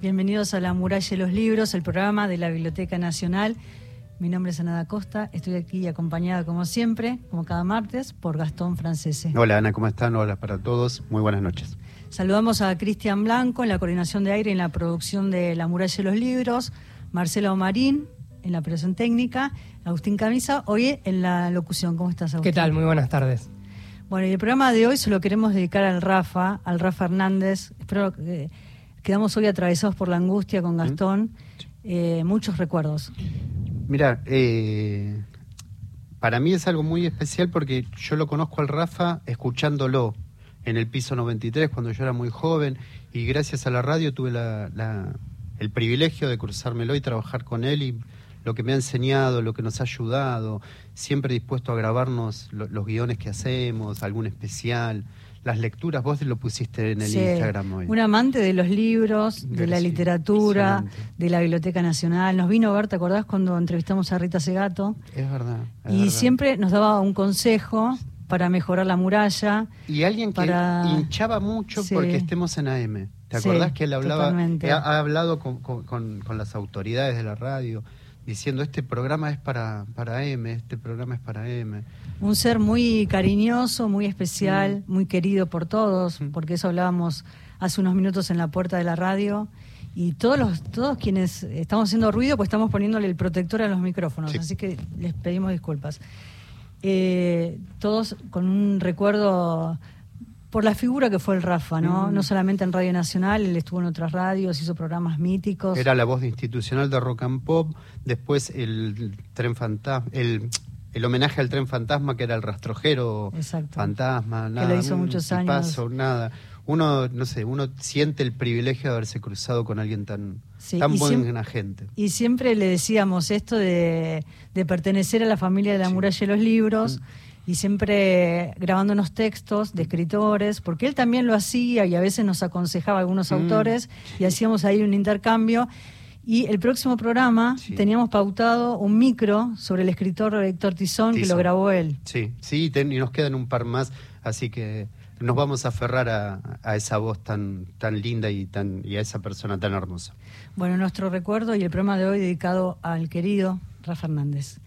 Bienvenidos a La Muralla de los Libros, el programa de la Biblioteca Nacional. Mi nombre es Ana Costa, estoy aquí acompañada como siempre, como cada martes, por Gastón Francese. Hola Ana, ¿cómo están? Hola para todos, muy buenas noches. Saludamos a Cristian Blanco en la coordinación de aire y en la producción de La Muralla de los Libros, Marcelo Marín en la operación técnica, Agustín Camisa, hoy en la locución. ¿Cómo estás, Agustín? ¿Qué tal? Muy buenas tardes. Bueno, y el programa de hoy se lo queremos dedicar al Rafa, al Rafa Hernández. Espero que quedamos hoy atravesados por la angustia con Gastón. Eh, muchos recuerdos. Mira, eh, para mí es algo muy especial porque yo lo conozco al Rafa escuchándolo en el piso 93 cuando yo era muy joven y gracias a la radio tuve el privilegio de cruzármelo y trabajar con él y lo que me ha enseñado, lo que nos ha ayudado, siempre dispuesto a grabarnos los guiones que hacemos, algún especial las lecturas, vos lo pusiste en el Instagram hoy. Un amante de los libros, de la literatura, de la Biblioteca Nacional. Nos vino a ver, ¿te acordás cuando entrevistamos a Rita Segato? Es verdad. y siempre nos daba un consejo para mejorar la muralla. Y alguien que hinchaba mucho porque estemos en AM. ¿Te acordás que él hablaba? Ha, hablado con, las autoridades de la radio diciendo este programa es para, para M, este programa es para M. Un ser muy cariñoso, muy especial, mm. muy querido por todos, mm. porque eso hablábamos hace unos minutos en la puerta de la radio. Y todos los, todos quienes estamos haciendo ruido, pues estamos poniéndole el protector a los micrófonos, así que les pedimos disculpas. Eh, todos con un recuerdo por la figura que fue el Rafa, ¿no? Mm. No solamente en Radio Nacional, él estuvo en otras radios, hizo programas míticos. Era la voz institucional de Rock and Pop, después el tren fantasma, el, el homenaje al tren fantasma que era el rastrojero fantasma, nada. Que lo hizo muchos años. Paso, nada. Uno, no sé, uno siente el privilegio de haberse cruzado con alguien tan, tan buena gente. Y siempre le decíamos esto de, de pertenecer a la familia de la muralla de los libros. Mm y siempre grabando unos textos de escritores, porque él también lo hacía y a veces nos aconsejaba algunos mm, autores y hacíamos ahí un intercambio. Y el próximo programa teníamos pautado un micro sobre el escritor Héctor Tizón, que lo grabó él. Sí, sí, y nos quedan un par más, así que nos vamos a aferrar a, esa voz tan, tan linda y, tan, y a esa persona tan hermosa. Bueno, nuestro recuerdo y el programa de hoy dedicado al querido Rafa Hernández.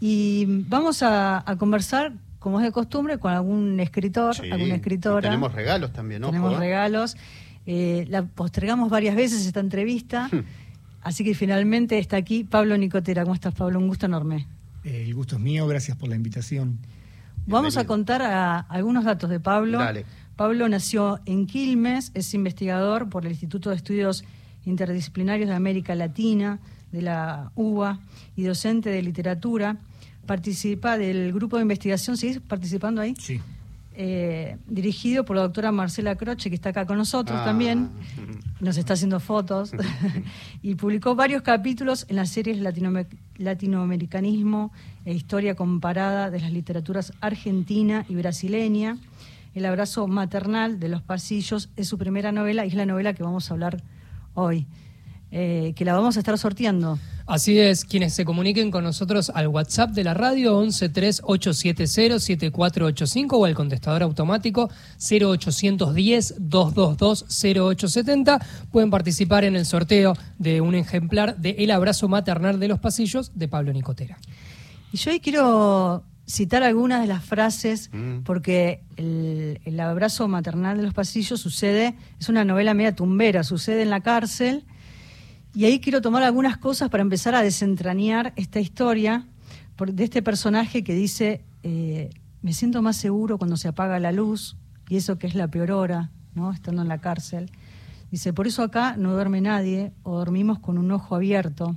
Y vamos a, conversar, como es de costumbre, con algún escritor, alguna escritora. tenemos regalos también, ¿no? Tenemos regalos. Eh, la postergamos varias veces esta entrevista. Así que finalmente está aquí Pablo Nicotera. ¿Cómo estás, Pablo? Un gusto enorme. Eh, el gusto es mío, gracias por la invitación. Vamos a contar algunos datos de Pablo. Dale. Pablo nació en Quilmes, es investigador por el Instituto de Estudios Interdisciplinarios de América Latina, de la UBA, y docente de literatura participa del grupo de investigación, ¿sigues participando ahí? Sí. Eh, dirigido por la doctora Marcela Croce, que está acá con nosotros ah. también, nos está haciendo fotos, y publicó varios capítulos en las series Latinoamericanismo e Historia Comparada de las Literaturas Argentina y Brasileña. El abrazo maternal de los pasillos es su primera novela y es la novela que vamos a hablar hoy, eh, que la vamos a estar sorteando. Así es, quienes se comuniquen con nosotros al WhatsApp de la radio 1138707485 o al contestador automático 0810-222-0870 pueden participar en el sorteo de un ejemplar de El abrazo maternal de los pasillos de Pablo Nicotera. Y yo hoy quiero citar algunas de las frases, mm. porque el, el, abrazo maternal de los pasillos sucede, es una novela media tumbera, sucede en la cárcel y ahí quiero tomar algunas cosas para empezar a desentrañar esta historia de este personaje que dice, eh, me siento más seguro cuando se apaga la luz, y eso que es la peor hora, ¿no? estando en la cárcel. Dice, por eso acá no duerme nadie o dormimos con un ojo abierto.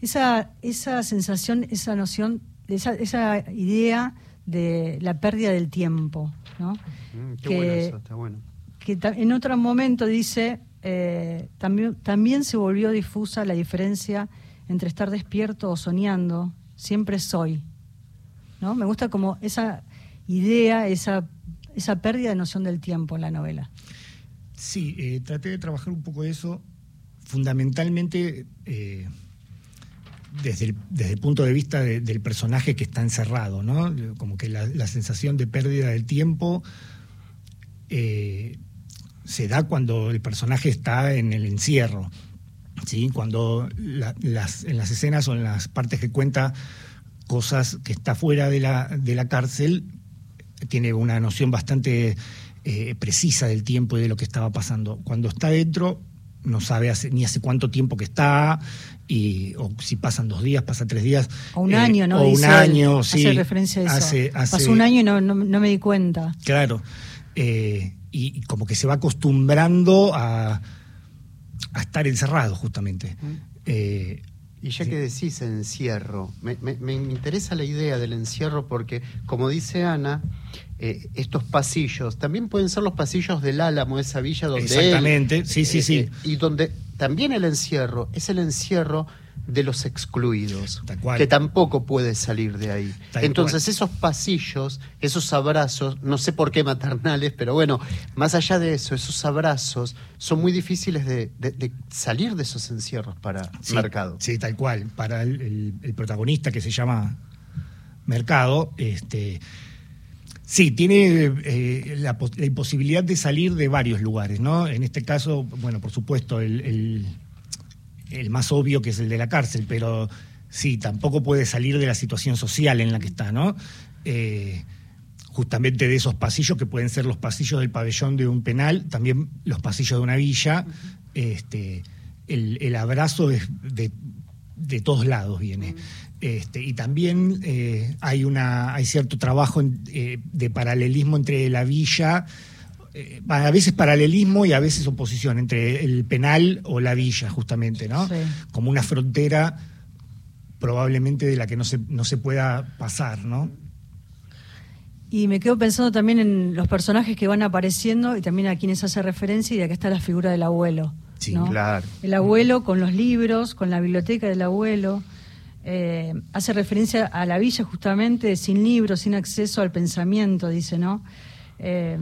Esa, esa sensación, esa noción, esa, esa idea de la pérdida del tiempo, ¿no? Mm, qué bueno eso, está bueno. Que en otro momento dice, eh, también, también se volvió difusa la diferencia entre estar despierto o soñando. Siempre soy. ¿no? Me gusta como esa idea, esa, esa pérdida de noción del tiempo en la novela. Sí, eh, traté de trabajar un poco eso, fundamentalmente eh, desde, el, desde, el, punto de vista del personaje que está encerrado, ¿no? Como que la, sensación de pérdida del tiempo se da cuando el personaje está en el encierro. ¿sí? Cuando las, en las escenas o en las partes que cuenta cosas que está fuera de la, de la cárcel, tiene una noción bastante eh, precisa del tiempo y de lo que estaba pasando. Cuando está dentro, no sabe ni hace cuánto tiempo que está, y, o si pasan dos días, pasa tres días. O un año, ¿no? O un año, sí. Hace referencia a eso. Pasó un año y no, no, me di cuenta. Claro. Eh, y, como que se va acostumbrando a, a estar encerrado, justamente. Eh, y ya que decís encierro, me, me, interesa la idea del encierro porque, como dice Ana, eh, estos pasillos también pueden ser los pasillos del Álamo, esa villa donde. Exactamente, sí, sí, sí. y donde también el encierro es el encierro de los excluidos, que tampoco puede salir de ahí. Entonces esos pasillos, esos abrazos, no sé por qué maternales, pero bueno, más allá de eso, esos abrazos son muy difíciles de, salir de esos encierros para Mercado. Sí, tal cual. Para el, protagonista que se llama Mercado, este... Sí, tiene eh, la, imposibilidad de salir de varios lugares, ¿no? En este caso, bueno, por supuesto, el, el más obvio que es el de la cárcel, pero sí, tampoco puede salir de la situación social en la que está, ¿no? Eh, justamente de esos pasillos que pueden ser los pasillos del pabellón de un penal, también los pasillos de una villa, este, el, abrazo es de, todos lados viene. Este, y también eh, hay, una, hay cierto trabajo eh, de paralelismo entre la villa eh, a veces paralelismo y a veces oposición entre el penal o la villa, justamente, ¿no? Como una frontera probablemente de la que no se, no se pueda pasar, ¿no? Y me quedo pensando también en los personajes que van apareciendo y también a quienes hace referencia, y acá está la figura del abuelo. Sí, claro. El abuelo con los libros, con la biblioteca del abuelo. Eh, hace referencia a la villa justamente sin libros, sin acceso al pensamiento, dice, ¿no? Eh,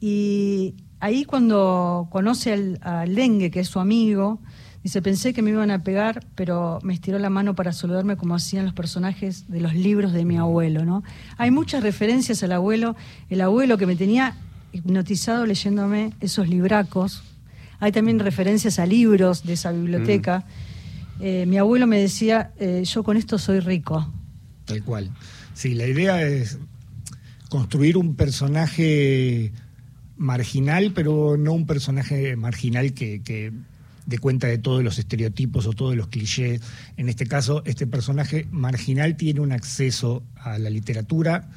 y ahí cuando conoce al, al dengue, que es su amigo, dice, pensé que me iban a pegar, pero me estiró la mano para saludarme como hacían los personajes de los libros de mi abuelo, ¿no? Hay muchas referencias al abuelo, el abuelo que me tenía hipnotizado leyéndome esos libracos. Hay también referencias a libros de esa biblioteca. Mm. Eh, mi abuelo me decía, eh, yo con esto soy rico. Tal cual. Sí, la idea es construir un personaje marginal, pero no un personaje marginal que, dé cuenta de todos los estereotipos o todos los clichés. En este caso, este personaje marginal tiene un acceso a la literatura,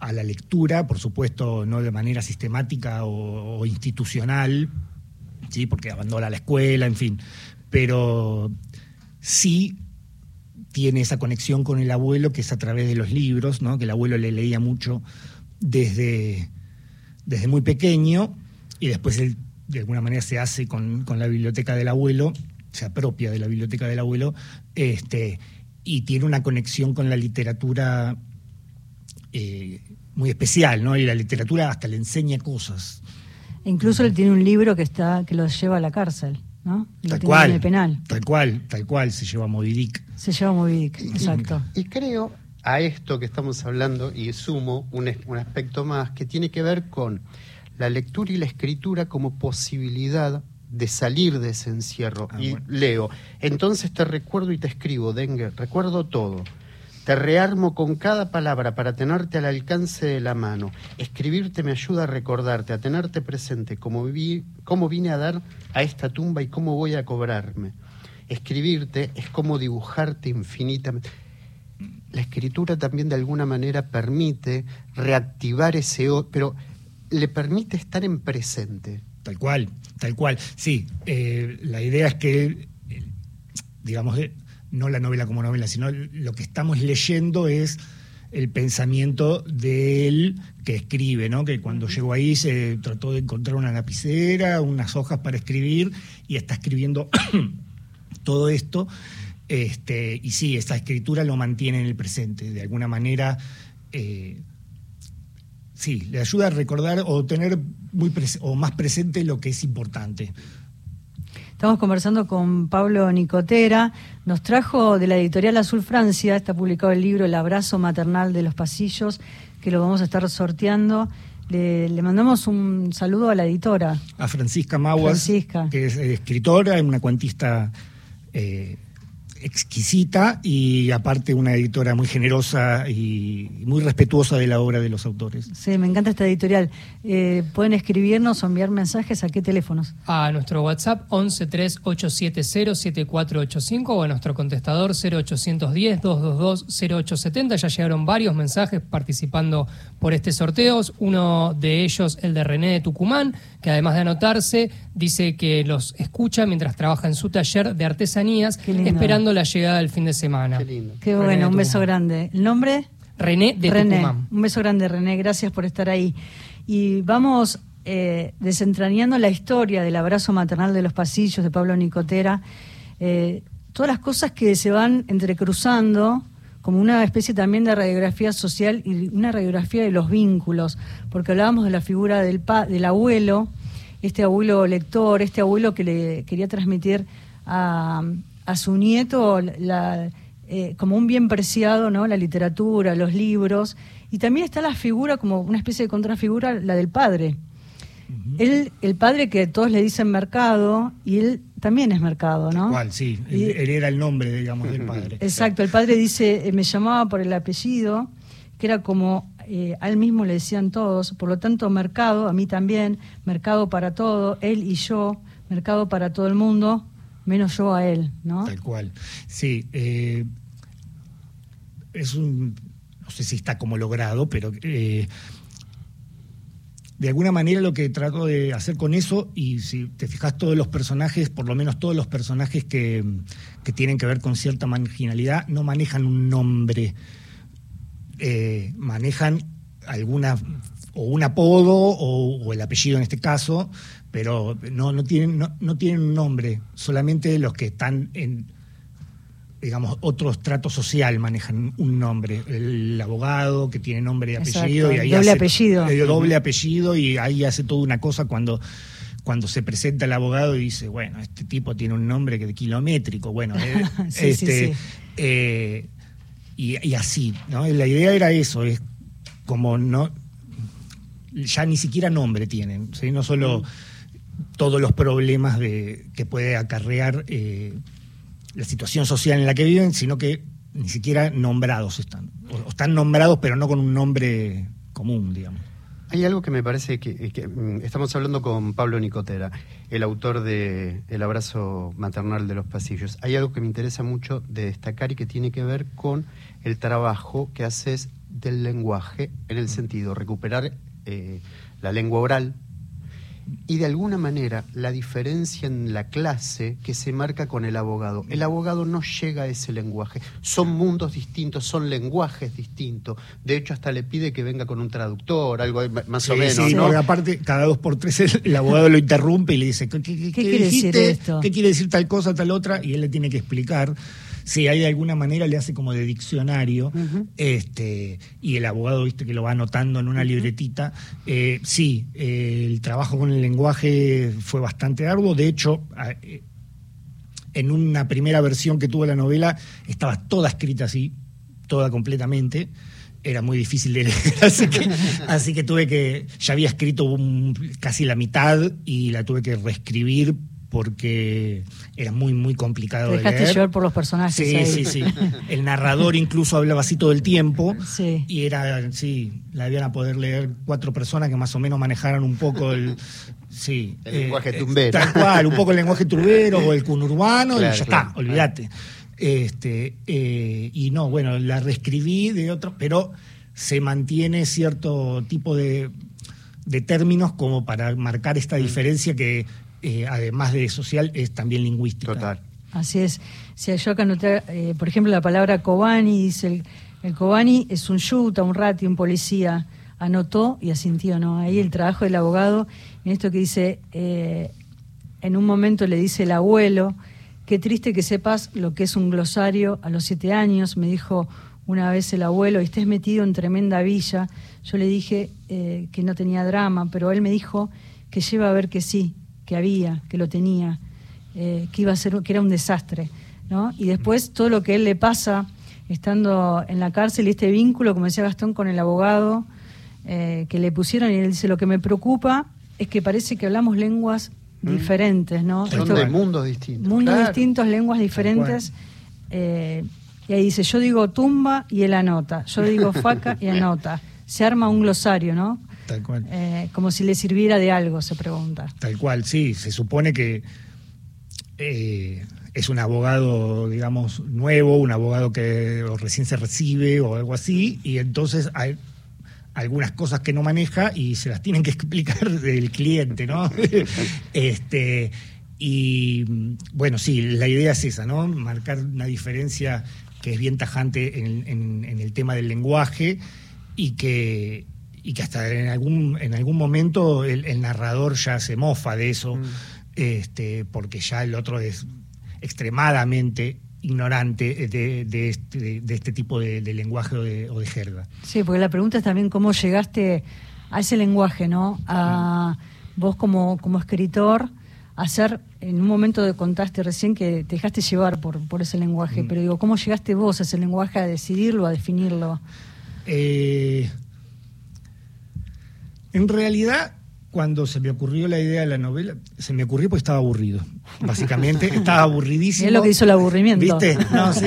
a la lectura, por supuesto, no de manera sistemática o, institucional, ¿sí? porque abandona la escuela, en fin, pero sí tiene esa conexión con el abuelo que es a través de los libros, ¿no? que el abuelo le leía mucho desde desde muy pequeño y después él de alguna manera se hace con, la biblioteca del abuelo, se apropia de la biblioteca del abuelo, este, y tiene una conexión con la literatura eh, muy especial, ¿no? Y la literatura hasta le enseña cosas. Incluso él tiene un libro que está que lo lleva a la cárcel, ¿no? tal cual. penal. Tal cual, tal cual, se lleva a Movidic. Se lleva a Movidic, exacto. y creo a esto que estamos hablando y sumo un, aspecto más que tiene que ver con la lectura y la escritura como posibilidad de salir de ese encierro. Ah, y leo, entonces te recuerdo y te escribo, Dengue, recuerdo todo. Te rearmo con cada palabra para tenerte al alcance de la mano. Escribirte me ayuda a recordarte, a tenerte presente, viví, cómo vine a dar a esta tumba y cómo voy a cobrarme. Escribirte es como dibujarte infinitamente la escritura también de alguna manera permite reactivar ese, pero le permite estar en presente. Tal cual, tal cual. Sí, eh, la idea es que, digamos, eh, no la novela como novela, sino lo que estamos leyendo es el pensamiento de él que escribe, ¿no? Que cuando llegó ahí se trató de encontrar una lapicera, unas hojas para escribir y está escribiendo todo esto este, y sí, esta escritura lo mantiene en el presente, de alguna manera. Eh, sí, le ayuda a recordar o tener muy o más presente lo que es importante. Estamos conversando con Pablo Nicotera. Nos trajo de la editorial Azul Francia, está publicado el libro El abrazo maternal de los pasillos, que lo vamos a estar sorteando Le, le mandamos un saludo a la editora. A Francisca Maguas, Francisca. que es escritora, una cuentista eh, exquisita y aparte una editora muy generosa y muy respetuosa de la obra de los autores. Sí, me encanta esta editorial. Eh, pueden escribirnos o enviar mensajes a qué teléfonos. A nuestro WhatsApp 1138707485 o a nuestro contestador 0810-222-0870. Ya llegaron varios mensajes participando por este sorteo. Uno de ellos, el de René de Tucumán, que además de anotarse, dice que los escucha mientras trabaja en su taller de artesanías, esperando la llegada del fin de semana. Qué lindo. Qué René bueno, un beso grande. ¿El nombre? René de René. Tucumán. Un beso grande, René. Gracias por estar ahí. Y vamos eh, desentrañando la historia del abrazo maternal de los pasillos de Pablo Nicotera. Eh, todas las cosas que se van entrecruzando como una especie también de radiografía social y una radiografía de los vínculos, porque hablábamos de la figura del, pa- del abuelo, este abuelo lector, este abuelo que le quería transmitir a, a su nieto la, eh, como un bien preciado, ¿no? La literatura, los libros. Y también está la figura, como una especie de contrafigura, la del padre. Él, el padre que todos le dicen mercado, y él también es mercado, ¿no? Cual, sí, Y- él, él era el nombre, digamos, del padre. Exacto, el padre dice, eh, me llamaba por el apellido, que era como eh, a él mismo le decían todos, por lo tanto mercado, a mí también, mercado para todo, él y yo, mercado para todo el mundo, menos yo a él, ¿no? Tal cual. Sí, eh, es un, no sé si está como logrado, pero eh, de alguna manera lo que trato de hacer con eso, y si te fijas todos los personajes, por lo menos todos los personajes que, que tienen que ver con cierta marginalidad, no manejan un nombre, eh, manejan alguna o un apodo o, o el apellido en este caso, pero no, no, tienen, no, no tienen un nombre, solamente los que están en, digamos, otro estrato social manejan un nombre. El abogado que tiene nombre y Exacto, apellido. y ahí doble hace- apellido. eh, doble apellido y ahí hace toda una cosa cuando cuando se presenta el abogado y dice, bueno, este tipo tiene un nombre que de kilométrico, bueno, eh, Sí, este, sí. eh, y, y así, ¿no? La idea era eso, es como no, ya ni siquiera nombre tienen, no solo todos los problemas de, que puede acarrear eh, la situación social en la que viven, sino que ni siquiera nombrados están. O, están nombrados, pero no con un nombre común, digamos. Hay algo que me parece que, que, mm, estamos hablando con Pablo Nicotera, el autor de El abrazo maternal de los pasillos. Hay algo que me interesa mucho de destacar y que tiene que ver con el trabajo que haces del lenguaje en el sentido recuperar eh, la lengua oral y de alguna manera la diferencia en la clase que se marca con el abogado. El abogado no llega a ese lenguaje. Son mundos distintos, son lenguajes distintos. De hecho, hasta le pide que venga con un traductor, algo más o Sí, menos, sí, ¿no? porque aparte, cada dos por tres el, el abogado lo interrumpe y le dice, ¿qué, qué- qué quiere decir dijiste? esto? ¿Qué quiere decir tal cosa, tal otra? Y él le tiene que explicar. Si hay de alguna manera le hace como de diccionario, este, y el abogado, viste, que lo va anotando en una libretita. Eh, sí, eh, el trabajo con el lenguaje fue bastante arduo. De hecho, eh, en una primera versión que tuvo la novela, estaba toda escrita así, toda completamente. Era muy difícil de leer, así que, así que tuve que, ya había escrito un- casi la mitad y la tuve que reescribir porque era muy, muy complicado Te de dejaste leer. llevar por los personajes. Sí, ahí. sí, sí. El narrador incluso hablaba así todo el tiempo. Sí. Y era, sí, la iban a poder leer cuatro personas que más o menos manejaran un poco el. Sí. El lenguaje tumbero. Tal cual, un poco el lenguaje turbero o el conurbano Claro, y ya claro. está, olvídate. Este, eh, y no, bueno, la reescribí de otro, pero se mantiene cierto tipo de, de términos como para marcar esta diferencia que, eh, además de social, es también lingüística. Total. Así es. Si yo acá anoté, eh, por ejemplo, la palabra Kobani, dice el, el Kobani es un yuta, un rati, un policía. Anotó y asintió, ¿no? Ahí el trabajo del abogado, en esto que dice, eh, en un momento le dice el abuelo, qué triste que sepas lo que es un glosario a los siete años, me dijo una vez el abuelo, y estés metido en tremenda villa. Yo le dije eh, que no tenía drama, pero él me dijo que lleva a ver que sí, que había, que lo tenía eh, que iba a ser que era un desastre ¿no? y después todo lo que él le pasa estando en la cárcel y este vínculo como decía Gastón con el abogado eh, que le pusieron y él dice, lo que me preocupa es que parece que hablamos lenguas Mm. diferentes, ¿no? Son Esto- de mundos distintos. mundos Claro. distintos, lenguas diferentes. eh, y ahí dice, yo digo tumba y él anota, yo digo faca y anota. Se arma un glosario, ¿no? Tal cual. Eh, como si le sirviera de algo, se pregunta. Tal cual, sí. Se supone que eh, es un abogado, digamos, nuevo, un abogado que recién se recibe o algo así, y entonces hay algunas cosas que no maneja y se las tienen que explicar del cliente, ¿no? este y bueno, sí, la idea es esa, ¿no? Marcar una diferencia que es bien tajante en, en- en el tema del lenguaje y que y que hasta en algún en algún momento el, el narrador ya se mofa de eso, este, porque ya el otro es extremadamente ignorante de, de este, de este tipo de, de lenguaje o de, o de jerga. Sí, porque la pregunta es también cómo llegaste a ese lenguaje, ¿no? A vos como, como escritor, hacer, en un momento de contaste recién que te dejaste llevar por, por ese lenguaje, pero digo, ¿cómo llegaste vos a ese lenguaje, a decidirlo, a definirlo? Eh, en realidad, cuando se me ocurrió la idea de la novela, se me ocurrió porque estaba aburrido. Básicamente, estaba aburridísimo. Mirá lo que hizo el aburrimiento. ¿Viste? No, sí.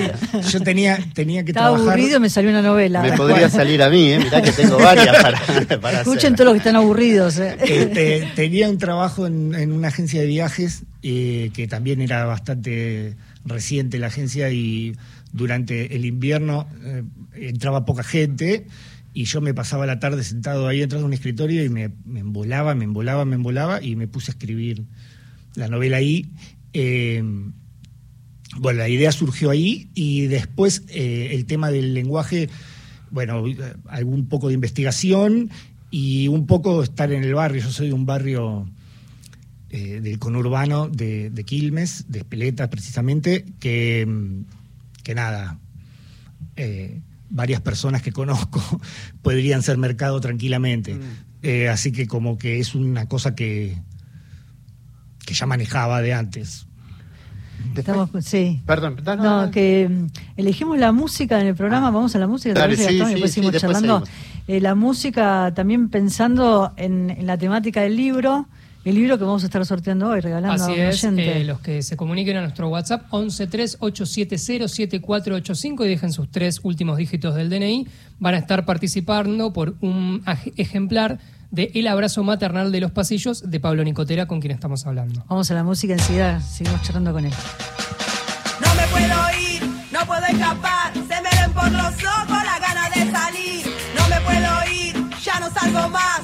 Yo tenía, tenía que Estaba trabajar. aburrido y me salió una novela. Me podría salir a mí, ¿eh? Mirá que tengo varias para, para Escuchen hacer. todos los que están aburridos. ¿eh? Este, tenía un trabajo en, en una agencia de viajes eh, que también era bastante reciente la agencia y durante el invierno eh, entraba poca gente y yo me pasaba la tarde sentado ahí detrás de un escritorio y me, me embolaba, me embolaba, me embolaba y me puse a escribir la novela ahí. Eh, bueno, la idea surgió ahí y después eh, el tema del lenguaje, bueno, algún poco de investigación y un poco estar en el barrio. Yo soy de un barrio eh, del conurbano de, de Quilmes, de Espeleta precisamente, que, que nada, varias personas que conozco podrían ser mercado tranquilamente. Mm. Eh, así que como que es una cosa que, que ya manejaba de antes. Estamos, sí. Perdón, no, no, No, que mm, elegimos la música en el programa, vamos a la música, ¿te Dale, sí? Y después sí, después charlando. Eh, la música también pensando en, en la temática del libro, el libro que vamos a estar sorteando hoy, regalando Así a un es, oyente. eh, los que se comuniquen a nuestro WhatsApp 1138707485 y dejen sus tres últimos dígitos del DNI, van a estar participando por un ejemplar de El abrazo maternal de los pasillos de Pablo Nicotera, con quien estamos hablando. Vamos a la música enseguida, seguimos charlando con él. No me puedo ir, no puedo escapar, se me ven por los ojos la gana de salir. No me puedo ir, ya no salgo más,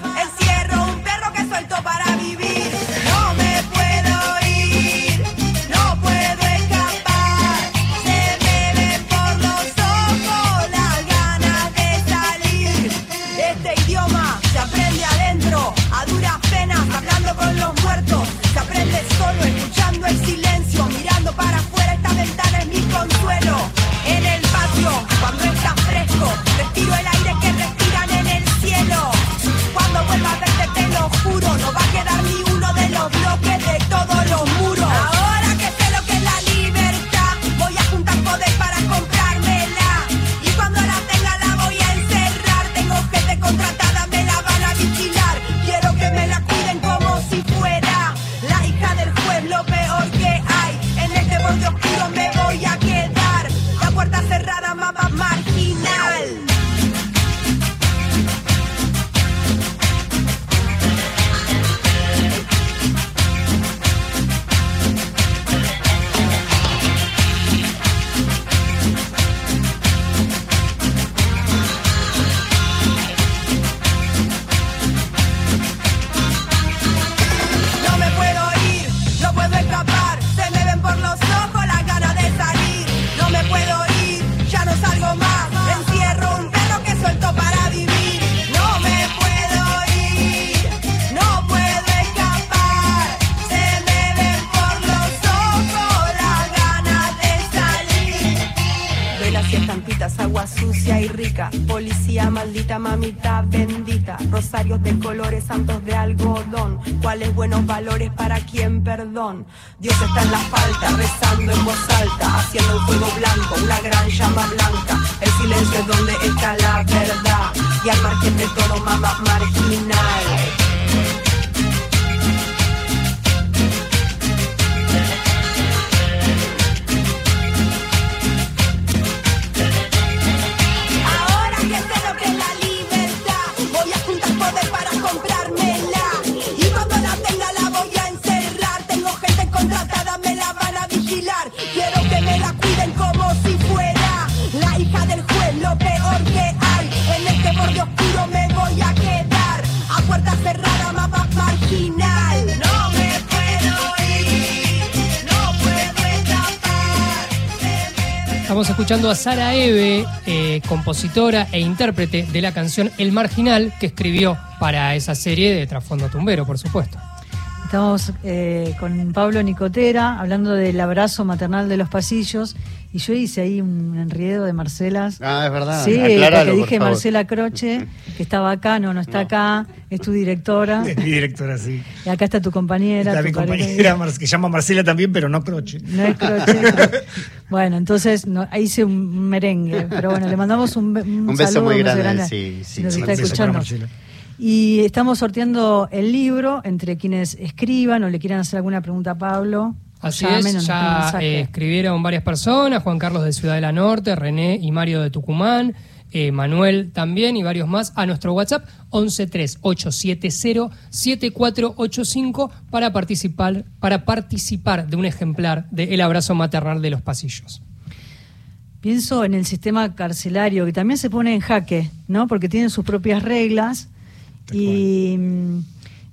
Dios está a Sara Eve, eh, compositora e intérprete de la canción El Marginal, que escribió para esa serie de Trasfondo Tumbero, por supuesto. Estamos eh, con Pablo Nicotera hablando del abrazo maternal de los pasillos y yo hice ahí un enriedo de Marcelas. Ah, es verdad. Sí, Acláralo, porque por dije favor. Marcela Croce, que estaba acá, no, no está acá, es tu directora. Es mi directora, sí. Y acá está tu compañera. Está tu mi compañera, que se llama Marcela también, pero no Croche. No es Croce. Bueno, entonces no, ahí hice un merengue, pero bueno, le mandamos un, un Un beso saludo, muy grande, grande, sí, sí, nos sí, está escuchando. Y estamos sorteando el libro entre quienes escriban o le quieran hacer alguna pregunta a Pablo. Así llamen es, ya eh, escribieron varias personas, Juan Carlos de Ciudad de la Norte, René y Mario de Tucumán, eh, Manuel también y varios más a nuestro WhatsApp 1138707485 para participar, para participar de un ejemplar de El Abrazo Maternal de los Pasillos. Pienso en el sistema carcelario, que también se pone en jaque, ¿no? Porque tiene sus propias reglas. Y,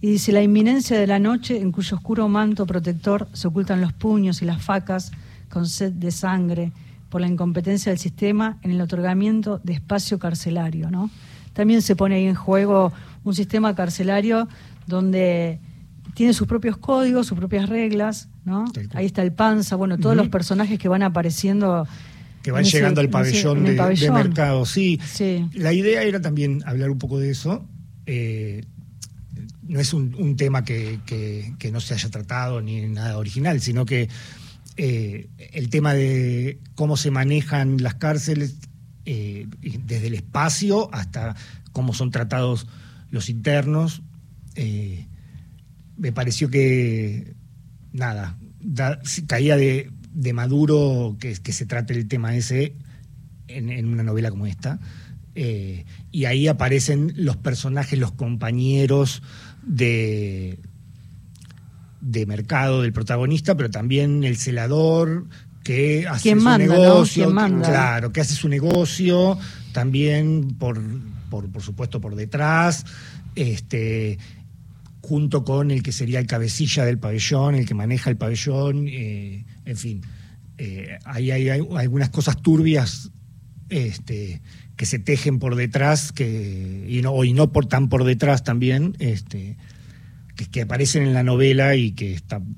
y dice, la inminencia de la noche en cuyo oscuro manto protector se ocultan los puños y las facas con sed de sangre por la incompetencia del sistema en el otorgamiento de espacio carcelario, ¿no? También se pone ahí en juego un sistema carcelario donde tiene sus propios códigos, sus propias reglas, ¿no? Ahí está el panza, bueno, todos los personajes que van apareciendo Que van ese- llegando al ese- pabellón, de, mercado, sí. Sí. La idea era también hablar un poco de eso. Eh, no es un, un tema que, que- que no se haya tratado ni nada original, sino que eh, el tema de cómo se manejan las cárceles eh, desde el espacio hasta cómo son tratados los internos. eh, me pareció que, nada, caía de, maduro que, se trate el tema ese en, una novela como esta. Y ahí aparecen los personajes, los compañeros de, de mercado del protagonista, pero también el celador que hace ¿Quién su manda, no? negocio, claro, que hace su negocio, también por, por, por supuesto por detrás, este junto con el que sería el cabecilla del pabellón, el que maneja el pabellón, eh, en fin, eh, ahí hay, hay algunas cosas turbias este, que se tejen por detrás, que, y no, y no por tan por detrás también, este, que, que aparecen en la novela y que están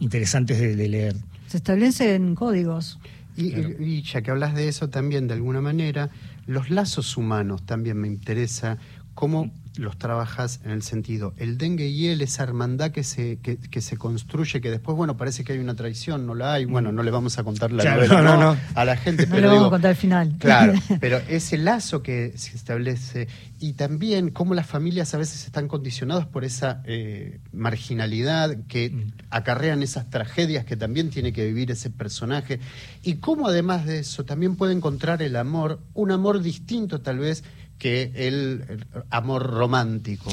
interesantes de, de leer. Se establecen códigos. Y, y ya que hablas de eso también, de alguna manera, los lazos humanos también me interesa, cómo los trabajas en el sentido, el dengue y él, esa hermandad que se, que, que se construye, que después, bueno, parece que hay una traición, no la hay, bueno, no le vamos a contar la Claro, novela no, no, ¿no? no. a la gente, No pero le vamos digo, a contar el final. Claro, pero ese lazo que se establece y también cómo las familias a veces están condicionadas por esa eh, marginalidad que acarrean esas tragedias que también tiene que vivir ese personaje y cómo además de eso también puede encontrar el amor, un amor distinto tal vez que el, amor romántico.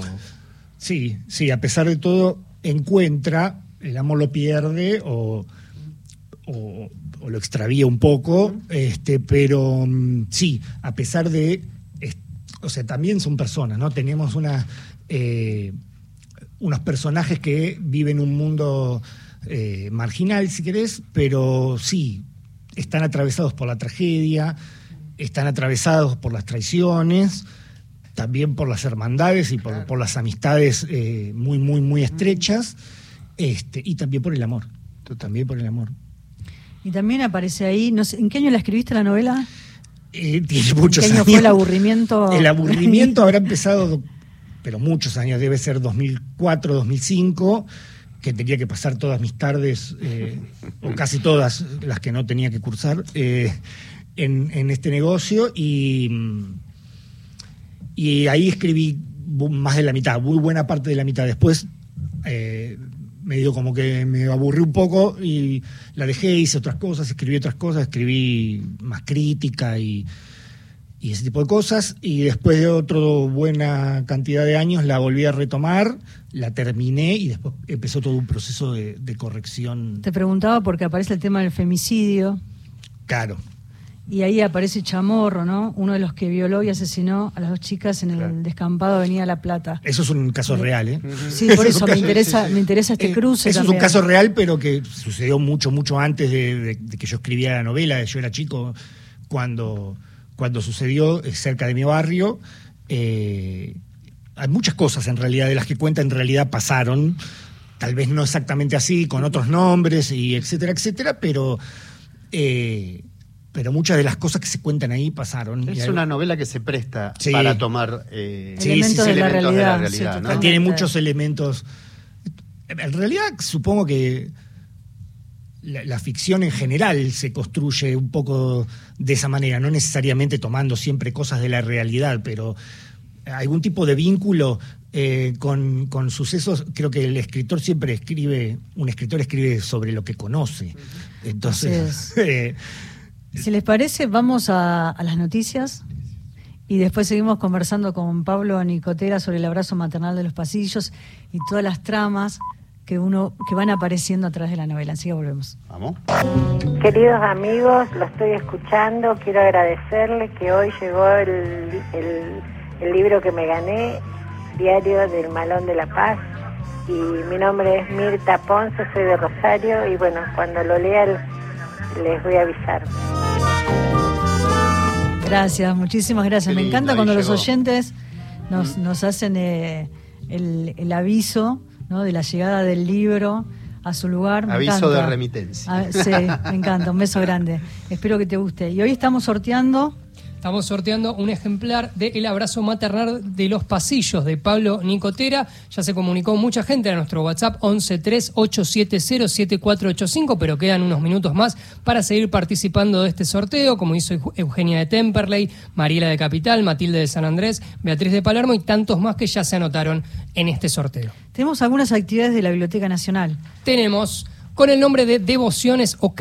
Sí, sí, a pesar de todo, encuentra, el amor lo pierde o, o- lo extravía un poco, este, pero mm, sí, a pesar de, o sea, también son personas, ¿no? Tenemos una, eh, unos personajes que viven un mundo eh, marginal, si querés, pero sí, están atravesados por la tragedia, están atravesados por las traiciones, también por las hermandades y por, por las amistades eh, muy, muy, muy estrechas, este, y también por el amor. También por el amor. Y también aparece ahí, no sé, ¿en qué año la escribiste la novela? Eh, tiene muchos ¿Qué año años. fue el aburrimiento? El aburrimiento habrá empezado, pero muchos años, debe ser 2004, 2005, que tenía que pasar todas mis tardes, eh, o casi todas las que no tenía que cursar, eh, en, en este negocio y, Y ahí escribí más de la mitad, muy buena parte de la mitad. Después eh, me dio como que me aburrí un poco y la dejé, hice otras cosas, escribí otras cosas, escribí más crítica y, y ese tipo de cosas. Y después de otra buena cantidad de años la volví a retomar, la terminé y después empezó todo un proceso de, de corrección. Te preguntaba porque aparece el tema del femicidio Claro. Y ahí aparece Chamorro, ¿no? Uno de los que violó y asesinó a las dos chicas en el Claro. descampado Avenida La Plata. Eso es un caso real, ¿eh? Sí, por es eso me caso- interesa, sí, sí. me interesa este Eh, cruce Eso es un caso real, pero que sucedió mucho, mucho antes de, de- de que yo escribiera la novela. Yo era chico cuando, cuando sucedió eh, cerca de mi barrio. Eh, hay muchas cosas en realidad de las que cuenta en realidad pasaron. Tal vez no exactamente así, con otros nombres y etcétera, etcétera, pero, eh, pero muchas de las cosas que se cuentan ahí pasaron. Es algo- una novela que se presta Sí. para tomar eh, Sí, elementos sí, de sí, la elementos de la realidad. sí, realidad, ¿no? tiene muchos elementos. En realidad, supongo que la, la ficción en general se construye un poco de esa manera, no necesariamente tomando siempre cosas de la realidad, pero algún tipo de vínculo eh, con, con sucesos. Creo que el escritor siempre escribe, un escritor escribe sobre lo que conoce. Entonces, eh, Si les parece, vamos a, a las noticias y después seguimos conversando con Pablo Nicotera sobre el abrazo maternal de los pasillos y todas las tramas que uno que van apareciendo a través de la novela. Así que volvemos. Vamos. Queridos amigos, lo estoy escuchando. Quiero agradecerles que hoy llegó el, el- el libro que me gané, Diario del Malón de la Paz. Y mi nombre es Mirta Ponce, soy de Rosario. Y bueno, cuando lo lea les voy a avisar. Gracias, muchísimas gracias. Qué Me encanta cuando los oyentes nos, nos hacen eh, el, el aviso ¿no? de la llegada del libro a su lugar. Me Aviso encanta. de remitencia. Ah, sí, me encanta. Un beso grande. Espero que te guste. Y hoy estamos sorteando. Estamos sorteando un ejemplar de El abrazo maternal de los pasillos de Pablo Nicotera. Ya se comunicó mucha gente a nuestro WhatsApp 1138707485, pero quedan unos minutos más para seguir participando de este sorteo, como hizo Eugenia de Temperley, Mariela de Capital, Matilde de San Andrés, Beatriz de Palermo y tantos más que ya se anotaron en este sorteo. Tenemos algunas actividades de la Biblioteca Nacional. Tenemos con el nombre de devociones o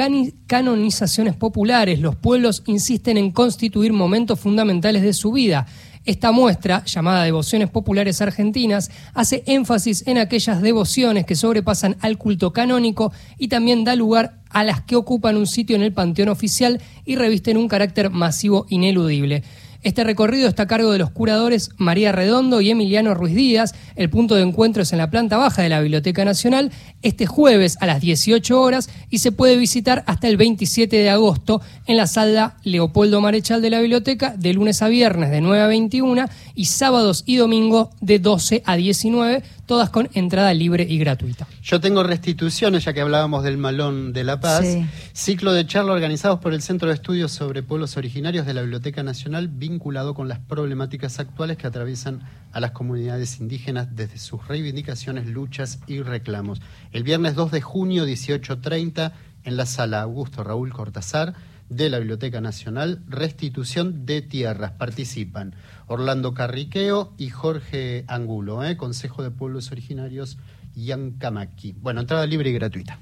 canonizaciones populares, los pueblos insisten en constituir momentos fundamentales de su vida. Esta muestra, llamada Devociones Populares Argentinas, hace énfasis en aquellas devociones que sobrepasan al culto canónico y también da lugar a las que ocupan un sitio en el panteón oficial y revisten un carácter masivo ineludible. Este recorrido está a cargo de los curadores María Redondo y Emiliano Ruiz Díaz. El punto de encuentro es en la planta baja de la Biblioteca Nacional este jueves a las 18 horas y se puede visitar hasta el 27 de agosto en la sala Leopoldo Marechal de la Biblioteca de lunes a viernes de 9 a 21 y sábados y domingos de 12 a 19, todas con entrada libre y gratuita. Yo tengo restituciones, ya que hablábamos del Malón de la Paz. Sí. Ciclo de charla organizados por el Centro de Estudios sobre Pueblos Originarios de la Biblioteca Nacional, vinculado con las problemáticas actuales que atraviesan a las comunidades indígenas desde sus reivindicaciones, luchas y reclamos. El viernes 2 de junio, 18.30, en la sala Augusto Raúl Cortázar de la Biblioteca Nacional, restitución de tierras. Participan Orlando Carriqueo y Jorge Angulo, ¿eh? Consejo de Pueblos Originarios Yancamaki. Bueno, entrada libre y gratuita.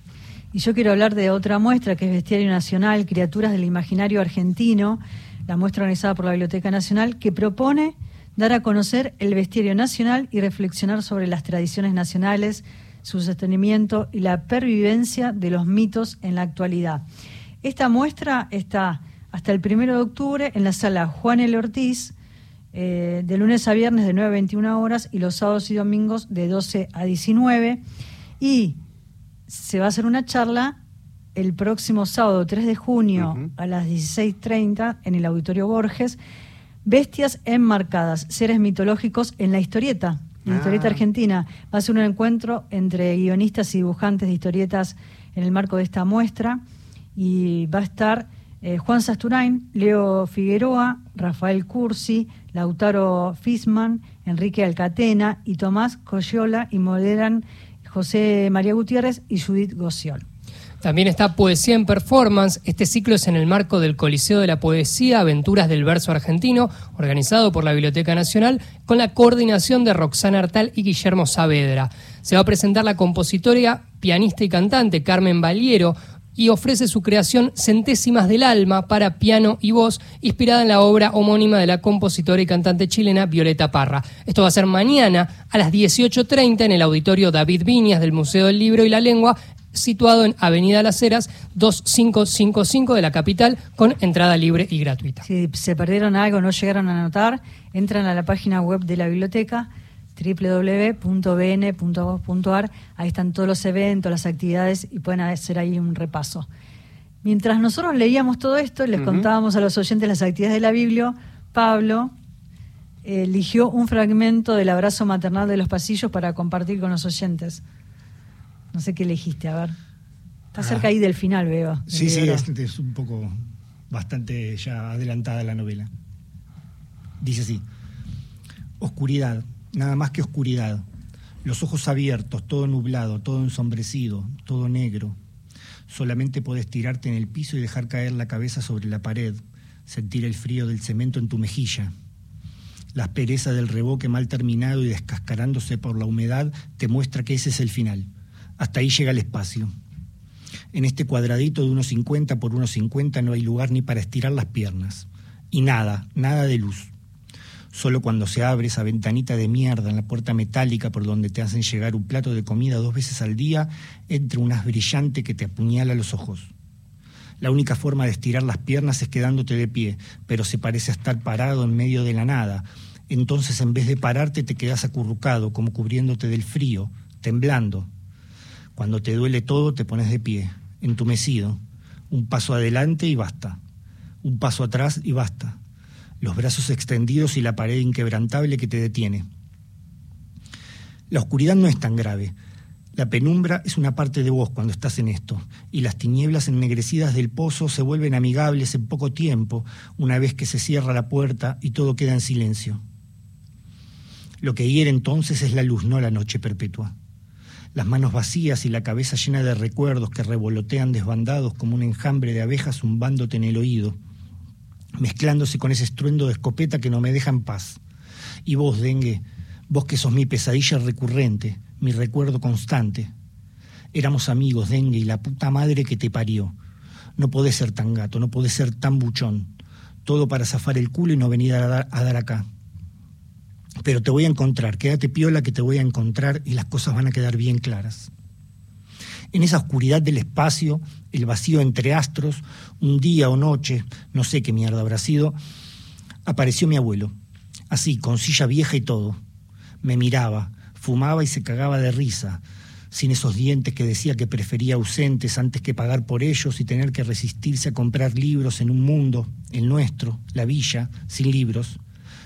Y yo quiero hablar de otra muestra que es Bestiario Nacional, Criaturas del Imaginario Argentino, la muestra organizada por la Biblioteca Nacional, que propone dar a conocer el bestiario nacional y reflexionar sobre las tradiciones nacionales, su sostenimiento y la pervivencia de los mitos en la actualidad. Esta muestra está hasta el primero de octubre en la sala Juan L. Ortiz, eh, de lunes a viernes de 9 a 21 horas y los sábados y domingos de 12 a 19. Y se va a hacer una charla el próximo sábado 3 de junio a las 16.30 en el Auditorio Borges. Bestias enmarcadas, seres mitológicos en la historieta, en la Ah. historieta argentina. Va a ser un encuentro entre guionistas y dibujantes de historietas en el marco de esta muestra. Y va a estar eh, Juan Sasturain, Leo Figueroa, Rafael Cursi, Lautaro Fisman, Enrique Alcatena y Tomás Coyola y moderan José María Gutiérrez y Judith Gociol. También está Poesía en Performance. Este ciclo es en el marco del Coliseo de la Poesía, Aventuras del Verso Argentino, organizado por la Biblioteca Nacional, con la coordinación de Roxana Artal y Guillermo Saavedra. Se va a presentar la compositora, pianista y cantante Carmen Valiero, y ofrece su creación Centésimas del Alma para piano y voz, inspirada en la obra homónima de la compositora y cantante chilena Violeta Parra. Esto va a ser mañana a las 18.30 en el auditorio David Viñas del Museo del Libro y la Lengua, situado en Avenida Las Heras 2555 de la capital, con entrada libre y gratuita. Si se perdieron algo, no llegaron a anotar, entran a la página web de la biblioteca www.bn.gov.ar. Ahí están todos los eventos, las actividades y pueden hacer ahí un repaso. Mientras nosotros leíamos todo esto, les contábamos a los oyentes las actividades de la Biblia, Pablo eligió un fragmento del abrazo maternal de los pasillos para compartir con los oyentes. No sé qué elegiste, a ver. Está cerca ahí del final, veo. Sí, sí, es, es un poco bastante ya adelantada la novela. Dice así, oscuridad nada más que oscuridad. Los ojos abiertos, todo nublado, todo ensombrecido, todo negro. Solamente puedes tirarte en el piso y dejar caer la cabeza sobre la pared, sentir el frío del cemento en tu mejilla. La aspereza del reboque mal terminado y descascarándose por la humedad te muestra que ese es el final. Hasta ahí llega el espacio. En este cuadradito de unos 50 por unos 50 no hay lugar ni para estirar las piernas. Y nada, nada de luz. Solo cuando se abre esa ventanita de mierda en la puerta metálica por donde te hacen llegar un plato de comida dos veces al día, entra un haz brillante que te apuñala los ojos. La única forma de estirar las piernas es quedándote de pie, pero se parece a estar parado en medio de la nada. Entonces en vez de pararte te quedas acurrucado, como cubriéndote del frío, temblando. Cuando te duele todo te pones de pie, entumecido. Un paso adelante y basta. Un paso atrás y basta los brazos extendidos y la pared inquebrantable que te detiene. La oscuridad no es tan grave. La penumbra es una parte de vos cuando estás en esto, y las tinieblas ennegrecidas del pozo se vuelven amigables en poco tiempo, una vez que se cierra la puerta y todo queda en silencio. Lo que hiere entonces es la luz, no la noche perpetua. Las manos vacías y la cabeza llena de recuerdos que revolotean desbandados como un enjambre de abejas zumbándote en el oído mezclándose con ese estruendo de escopeta que no me deja en paz. Y vos, dengue, vos que sos mi pesadilla recurrente, mi recuerdo constante. Éramos amigos, dengue, y la puta madre que te parió. No podés ser tan gato, no podés ser tan buchón. Todo para zafar el culo y no venir a dar, a dar acá. Pero te voy a encontrar, quédate piola que te voy a encontrar y las cosas van a quedar bien claras. En esa oscuridad del espacio, el vacío entre astros, un día o noche, no sé qué mierda habrá sido, apareció mi abuelo, así, con silla vieja y todo. Me miraba, fumaba y se cagaba de risa, sin esos dientes que decía que prefería ausentes antes que pagar por ellos y tener que resistirse a comprar libros en un mundo, el nuestro, la villa, sin libros,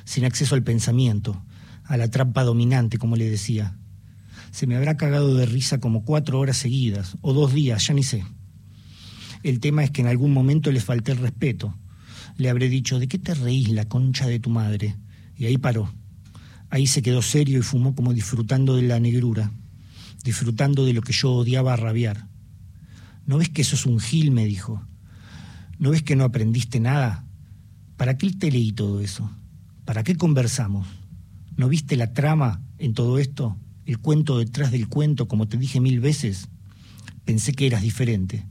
sin acceso al pensamiento, a la trampa dominante, como le decía. Se me habrá cagado de risa como cuatro horas seguidas, o dos días, ya ni sé. El tema es que en algún momento le falté el respeto. Le habré dicho, ¿de qué te reís la concha de tu madre? Y ahí paró. Ahí se quedó serio y fumó como disfrutando de la negrura, disfrutando de lo que yo odiaba a rabiar. ¿No ves que eso es un gil? me dijo. ¿No ves que no aprendiste nada? ¿Para qué te leí todo eso? ¿Para qué conversamos? ¿No viste la trama en todo esto? El cuento detrás del cuento, como te dije mil veces. Pensé que eras diferente.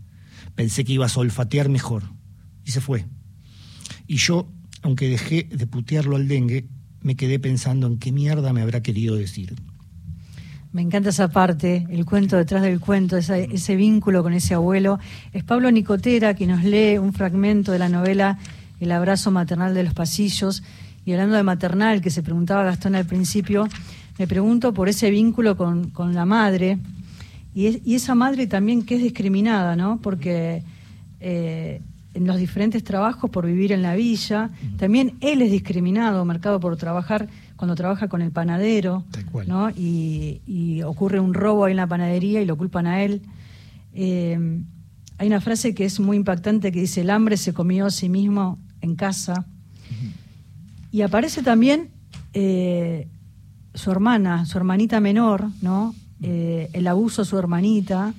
Pensé que ibas a olfatear mejor. Y se fue. Y yo, aunque dejé de putearlo al dengue, me quedé pensando en qué mierda me habrá querido decir. Me encanta esa parte, el cuento detrás del cuento, ese, vínculo con ese abuelo. Es Pablo Nicotera que nos lee un fragmento de la novela El abrazo maternal de los pasillos. Y hablando de maternal, que se preguntaba Gastón al principio, me pregunto por ese vínculo con, con la madre, y, esa madre también que es discriminada, ¿no? Porque eh, en los diferentes trabajos por vivir en la villa, también él es discriminado, marcado por trabajar cuando trabaja con el panadero, ¿no? Y, ocurre un robo ahí en la panadería y lo culpan a él. Eh, hay una frase que es muy impactante que dice, el hambre se comió a sí mismo en casa. Y aparece también eh, su hermana, su hermanita menor, ¿no? Eh, el abuso a su hermanita,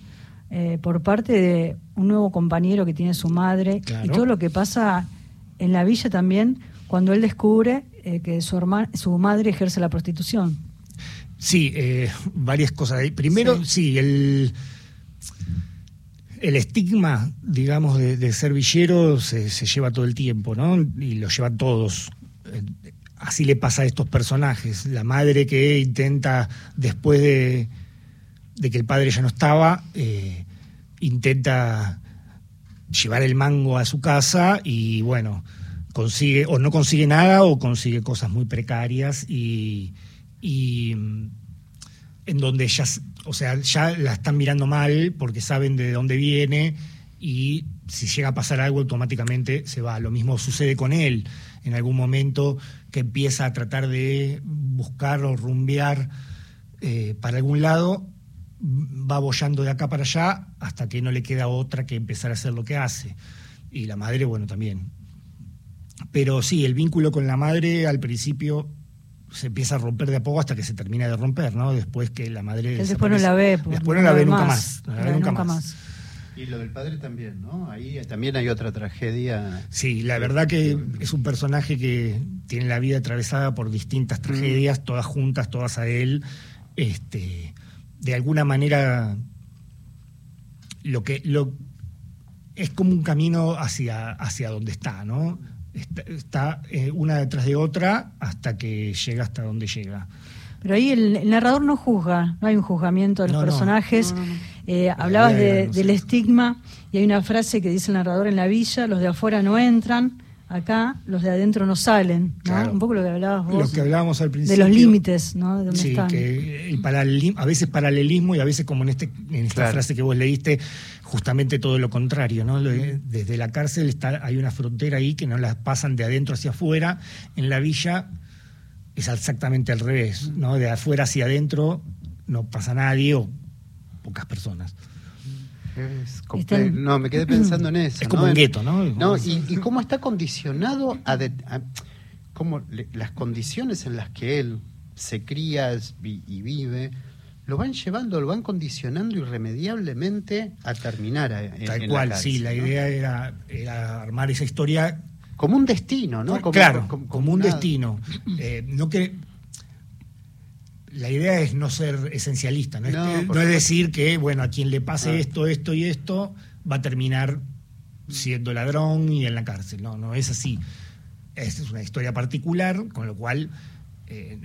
eh, por parte de un nuevo compañero que tiene su madre Claro. y todo lo que pasa en la villa también cuando él descubre eh, que su, su madre ejerce la prostitución. Sí, varias cosas. Primero, sí, el, el estigma, digamos, de, de ser villero se, se lleva todo el tiempo, ¿no? Y lo llevan todos. Así le pasa a estos personajes. La madre que intenta, después de, de que el padre ya no estaba, eh, intenta llevar el mango a su casa y bueno, consigue o no consigue nada o consigue cosas muy precarias y, mm, en donde ya, o sea, ya la están mirando mal porque saben de dónde viene y si llega a pasar algo automáticamente se va. Lo mismo sucede con él en algún momento que empieza a tratar de buscar o rumbear eh, para algún lado, va bollando de acá para allá hasta que no le queda otra que empezar a hacer lo que hace. Y la madre, bueno, también. Pero sí, el vínculo con la madre al principio se empieza a romper de a poco hasta que se termina de romper, ¿no? Después que la madre... Después no la ve. pues, Después no la ve nunca más. más. No la ve nunca más. Y lo del padre también, ¿no? Ahí también hay otra tragedia. Sí, la verdad que es un personaje que tiene la vida atravesada por distintas tragedias, todas juntas, todas a él. Este, de alguna manera, lo que lo es como un camino hacia, hacia donde está, ¿no? Está, está, eh, una detrás de otra hasta que llega hasta donde llega. Pero ahí el, el narrador no juzga, no hay un juzgamiento de los No, no. personajes. Eh, hablabas de- del estigma y hay una frase que dice el narrador en la villa, los de afuera no entran, acá los de adentro no salen. ¿no? Claro. Un poco lo que hablabas vos. Lo que hablábamos al de principio. los límites, ¿no? De dónde Sí, están. que el paralelismo, a veces paralelismo y a veces como en este en esta Claro. frase que vos leíste, justamente todo lo contrario, ¿no? De- Desde la cárcel está, hay una frontera ahí que no la pasan de adentro hacia afuera, en la villa es exactamente al revés, ¿no? De afuera hacia adentro no pasa nadie o pocas personas. Es comple- Están- No, me quedé pensando en eso. Es como ¿no? un gueto, ¿no? No, y, y cómo está condicionado a, de- a- cómo le- las condiciones en las que él se cría y vive lo van llevando, lo van condicionando irremediablemente a terminar a- en, Tal en cual, cárcel, sí, la ¿no? idea era, era armar esa historia como un destino, ¿no? Como- claro, como- como, un nada. destino. Eh, no que la idea es no ser esencialista, no, es, No, que- por no es decir que bueno a quien le pase Ah. esto, esto y esto va a terminar siendo ladrón y en la cárcel. No, no es así. Esta es una historia particular, con lo cual eh,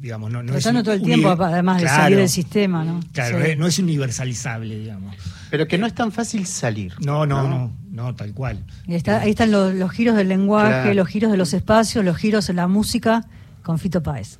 digamos no, no Tratando es todo el tiempo, además de Claro, salir del sistema, ¿no? Claro, Sí. eh, no es universalizable, digamos. Pero que no es tan fácil salir. No, no, no, no, tal cual. Y está- ahí están los, los giros del lenguaje, Claro. los giros de los espacios, los giros en la música con Fito Páez.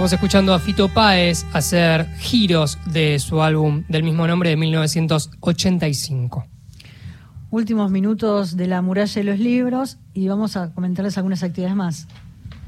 Estamos escuchando a Fito Páez hacer giros de su álbum del mismo nombre de 1985. Últimos minutos de la muralla de los libros y vamos a comentarles algunas actividades más.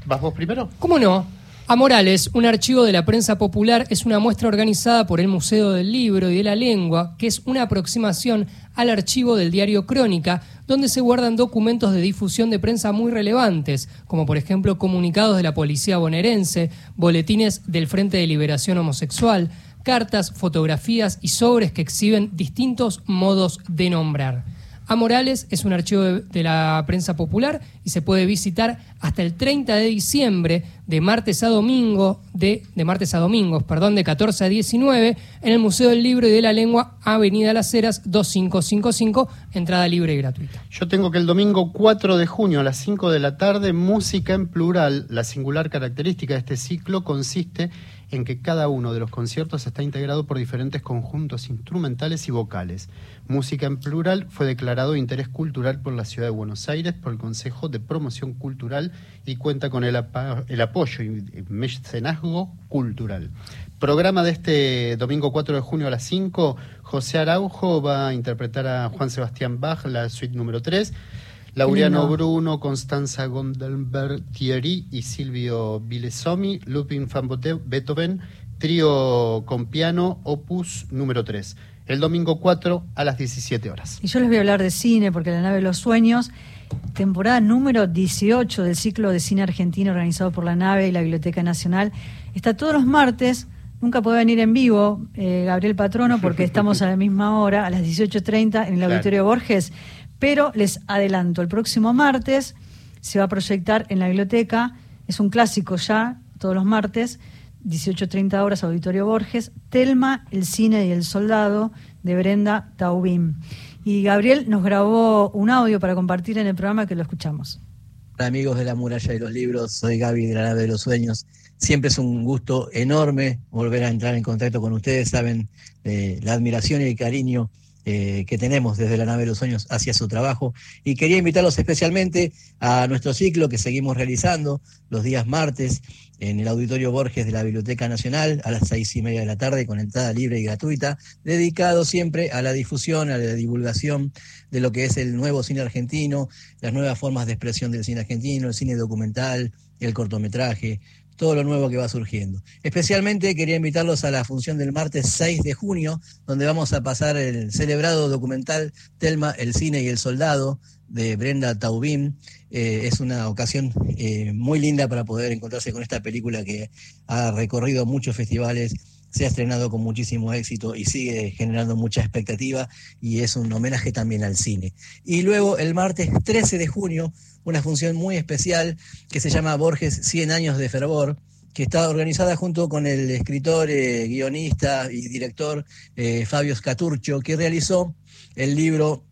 ¿Vas vos primero? ¿Cómo no? A Morales, un archivo de la prensa popular, es una muestra organizada por el Museo del Libro y de la Lengua, que es una aproximación al archivo del diario Crónica, donde se guardan documentos de difusión de prensa muy relevantes, como por ejemplo comunicados de la policía bonaerense, boletines del Frente de Liberación Homosexual, cartas, fotografías y sobres que exhiben distintos modos de nombrar. A Morales es un archivo de, la prensa popular y se puede visitar hasta el 30 de diciembre de martes a domingo de, de martes a domingos, perdón, de 14 a 19 en el Museo del Libro y de la Lengua, Avenida Las Heras 2555, entrada libre y gratuita. Yo tengo que el domingo 4 de junio a las 5 de la tarde, música en plural. La singular característica de este ciclo consiste en que cada uno de los conciertos está integrado por diferentes conjuntos instrumentales y vocales. Música en plural fue declarado de interés cultural por la ciudad de Buenos Aires por el Consejo de Promoción Cultural y cuenta con el, el apoyo y mecenazgo cultural. Programa de este domingo 4 de junio a las 5, José Araujo va a interpretar a Juan Sebastián Bach, la suite número 3. Laureano Bruno, Constanza Gondelberg Thierry y Silvio Bilesomi, Lupin van Beethoven, trío con piano, opus número 3. El domingo 4 a las 17 horas. Y yo les voy a hablar de cine porque La nave de los sueños, temporada número 18 del ciclo de cine argentino organizado por La nave y la Biblioteca Nacional, está todos los martes. Nunca puede venir en vivo eh, Gabriel Patrono porque estamos a la misma hora, a las 18.30 en el claro. Auditorio Borges pero les adelanto, el próximo martes se va a proyectar en la biblioteca, es un clásico ya, todos los martes, 18.30 horas, Auditorio Borges, Telma, el cine y el soldado, de Brenda Taubín. Y Gabriel nos grabó un audio para compartir en el programa que lo escuchamos. Amigos de la muralla de los libros, soy Gaby de la nave de los sueños. Siempre es un gusto enorme volver a entrar en contacto con ustedes, saben la admiración y el cariño eh, que tenemos desde la nave de los sueños hacia su trabajo. Y quería invitarlos especialmente a nuestro ciclo que seguimos realizando los días martes en el Auditorio Borges de la Biblioteca Nacional a las seis y media de la tarde con entrada libre y gratuita, dedicado siempre a la difusión, a la divulgación de lo que es el nuevo cine argentino, las nuevas formas de expresión del cine argentino, el cine documental, el cortometraje, todo lo nuevo que va surgiendo. Especialmente quería invitarlos a la función del martes 6 de junio, donde vamos a pasar el celebrado documental Telma, el cine y el soldado de Brenda Taubín. Eh, es una ocasión eh, muy linda para poder encontrarse con esta película que ha recorrido muchos festivales, se ha estrenado con muchísimo éxito y sigue generando mucha expectativa y es un homenaje también al cine. Y luego el martes 13 de junio una función muy especial que se llama Borges 100 años de fervor, que está organizada junto con el escritor, eh, guionista y director Fabio Scaturcio, que realizó el libro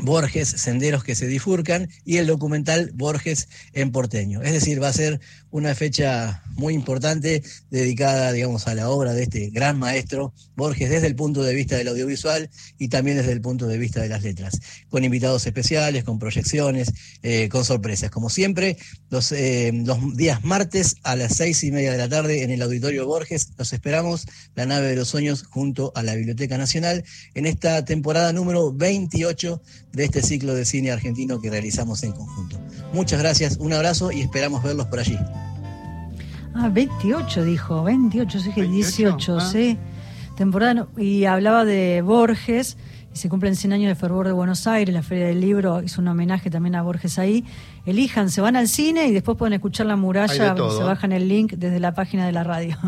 Borges, Senderos que se difurcan, y el documental Borges en porteño. Es decir, va a ser una fecha muy importante dedicada, digamos, a la obra de este gran maestro Borges desde el punto de vista del audiovisual y también desde el punto de vista de las letras, con invitados especiales, con proyecciones, eh, con sorpresas. Como siempre, los, eh, los días martes a las seis y media de la tarde en el Auditorio Borges, los esperamos, la nave de los sueños junto a la Biblioteca Nacional, en esta temporada número 28 de este ciclo de cine argentino que realizamos en conjunto. Muchas gracias, un abrazo y esperamos verlos por allí. Ah, 28 dijo, 28, sí, 18, ah. sí. Temporada, y hablaba de Borges, y se cumplen 100 años de fervor de Buenos Aires, la Feria del Libro hizo un homenaje también a Borges ahí. Elijan, se van al cine y después pueden escuchar la muralla, se ¿eh? bajan el link desde la página de la radio.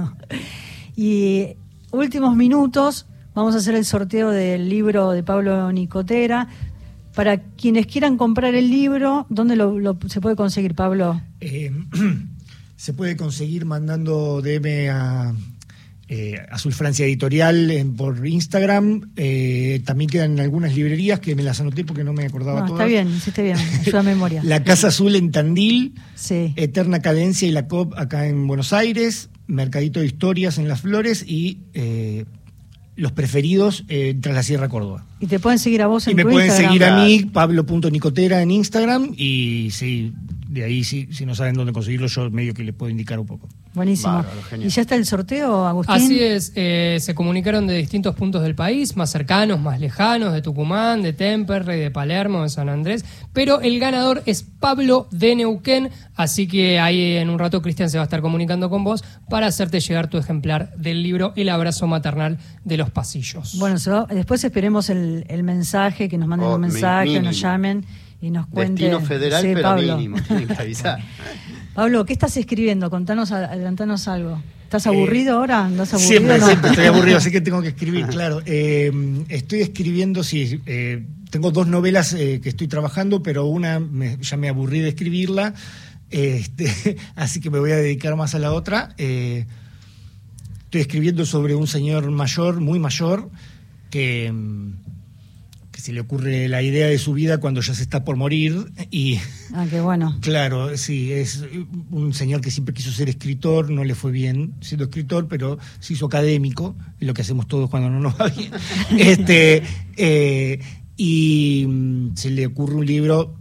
y últimos minutos, vamos a hacer el sorteo del libro de Pablo Nicotera. Para quienes quieran comprar el libro, ¿dónde lo, lo- se puede conseguir, Pablo? Eh, se puede conseguir mandando DM a eh, Azul Francia Editorial en- por Instagram. Eh, también quedan algunas librerías que me las anoté porque no me acordaba No, todas. está bien, hiciste bien, ayuda a memoria. La Casa Azul en Tandil, Sí. Eterna Cadencia y la COP acá en Buenos Aires, Mercadito de Historias en Las Flores y eh, Los Preferidos eh, tras la Sierra Córdoba. Y te pueden seguir a vos en Y me tu pueden Instagram. seguir a mí, pablo.nicotera en Instagram y sí, de ahí sí, si no saben dónde conseguirlo, yo medio que les puedo indicar un poco. Buenísimo. Bárbaro. ¿Y ya está el sorteo, Agustín? Así es, eh, se comunicaron de distintos puntos del país, más cercanos, más lejanos, de Tucumán, de Temperley, de Palermo, de San Andrés, pero el ganador es Pablo de Neuquén, así que ahí en un rato Cristian se va a estar comunicando con vos para hacerte llegar tu ejemplar del libro El abrazo maternal de los pasillos. Bueno, se va- después esperemos el, el mensaje, que nos manden Oh, un mensaje, mínimo. nos llamen y nos cuenten. Destino federal, Sí, pero Pablo. mínimo. Tienen que avisar. Pablo, ¿qué estás escribiendo? Contanos, adelantanos algo. ¿Estás aburrido ahora? ¿Andas aburrido? Siempre, No. siempre estoy aburrido, así que tengo que escribir, claro. Eh, estoy escribiendo, sí, eh, tengo dos novelas eh, que estoy trabajando, pero una me- ya me aburrí de escribirla, este, así que me voy a dedicar más a la otra. Eh, estoy escribiendo sobre un señor mayor, muy mayor, que, mm, que se le ocurre la idea de su vida cuando ya se está por morir y... Ah, qué bueno. Claro, sí, es un señor que siempre quiso ser escritor, no le fue bien siendo escritor, pero se hizo académico, lo que hacemos todos cuando no nos va bien. este, eh, y mm, se le ocurre un libro,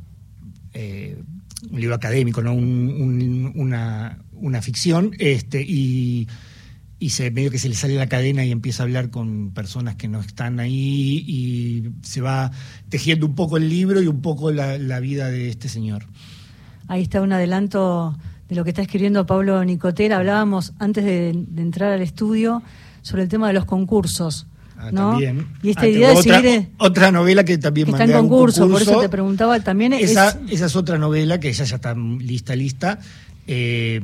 eh, un libro académico, ¿no? Un- un- una, una ficción, este, y, y se medio que se le sale la cadena y empieza a hablar con personas que no están ahí y se va tejiendo un poco el libro y un poco la, la vida de este señor. Ahí está un adelanto de lo que está escribiendo Pablo Nicotera. Hablábamos antes de, de entrar al estudio sobre el tema de los concursos. Ah, ¿no? también. Y esta Ah, idea de otra, seguir. otra novela que también que está en concurso, por eso te preguntaba también. Esa, es, esa es otra novela que esa ya está lista, lista. eh,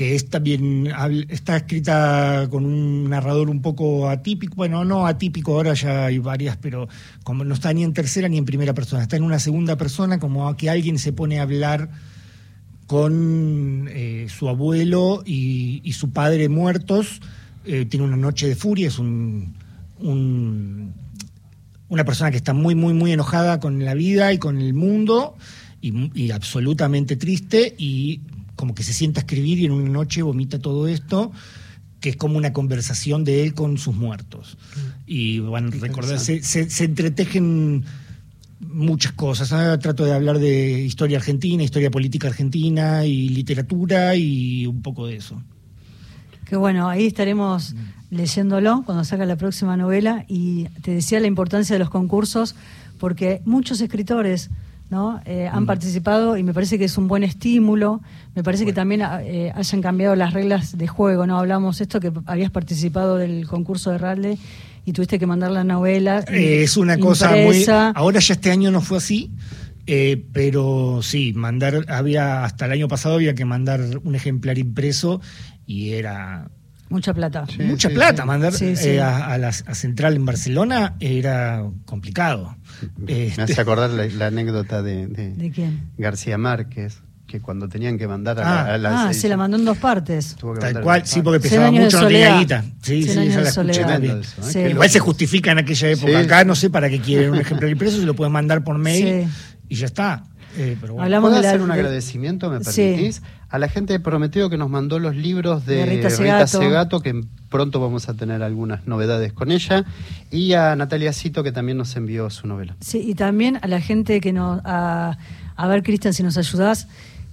que es también está escrita con un narrador un poco atípico, bueno, no atípico, ahora ya hay varias, pero como no está ni en tercera ni en primera persona, está en una segunda persona, como que alguien se pone a hablar con eh, su abuelo y, su padre muertos. Eh, tiene una noche de furia, es un, un- una persona que está muy, muy, muy enojada con la vida y con el mundo y, y absolutamente triste y como que se sienta a escribir y en una noche vomita todo esto que es como una conversación de él con sus muertos. Y van a recordar, se, se- se entretejen muchas cosas. ¿eh? Trato de hablar de historia argentina, historia política argentina y literatura y un poco de eso. Que bueno, ahí estaremos leyéndolo cuando salga la próxima novela y te decía la importancia de los concursos porque muchos escritores ¿no? Eh, han participado y me parece que es un buen estímulo. Me parece que también eh, hayan cambiado las reglas de juego. no Hablamos esto que habías participado del concurso de Ralde y tuviste que mandar la novela. Eh, es una cosa muy... Ahora ya este año no fue así. Eh, pero sí, mandar, había, hasta el año pasado había que mandar un ejemplar impreso y era Mucha plata. Sí, mucha sí, plata. sí. Mandar Sí, eh, a, a la a Central en Barcelona era complicado. Me Este, hace acordar la, la anécdota de, de ¿De quién? García Márquez, que cuando tenían que mandar a, Ah, la, a Ah, se la mandó en dos partes. tuvo que Tal cual, sí, porque pesaba mucho, no tenía soledad. guita. Sí, sí, esa la escuché también. Eso, ¿eh? Igual se justifica en aquella época. Sí. Acá no sé para qué quieren un ejemplar impreso, se lo pueden mandar por mail Sí. y ya está. Eh, pero bueno. Hablamos ¿Puedo de la- hacer un de- agradecimiento, me Sí. permitís? A la gente de Prometeo que nos mandó los libros de, De Rita Rita, Segato. Segato. que pronto vamos a tener algunas novedades con ella, y a Natalia Cito, que también nos envió su novela. Sí, y también a la gente que nos. A, a ver, Cristian, si nos ayudás,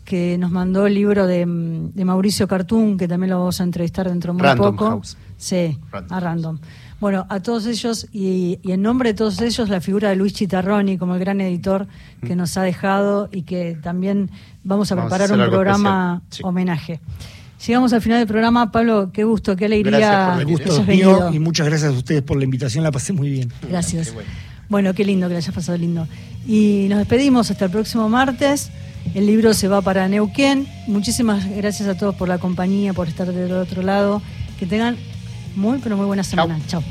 que nos mandó el libro de, de Mauricio Cartún, que también lo vamos a entrevistar dentro de muy Random poco. House. Sí, Random a Random. Bueno, a todos ellos, y, y en nombre de todos ellos, la figura de Luis Chitarroni como el gran editor que nos ha dejado y que también vamos a Vamos preparar un programa sí. homenaje. Llegamos al final del programa. Pablo, qué gusto, qué alegría Gracias por El gusto es mío y muchas gracias a ustedes por la invitación, la pasé muy bien. Gracias. Qué bueno. Bueno, qué lindo que le hayas pasado lindo. Y nos despedimos hasta el próximo martes. El libro se va para Neuquén. Muchísimas gracias a todos por la compañía, por estar del otro lado. Que tengan muy, pero muy buena semana. Chao.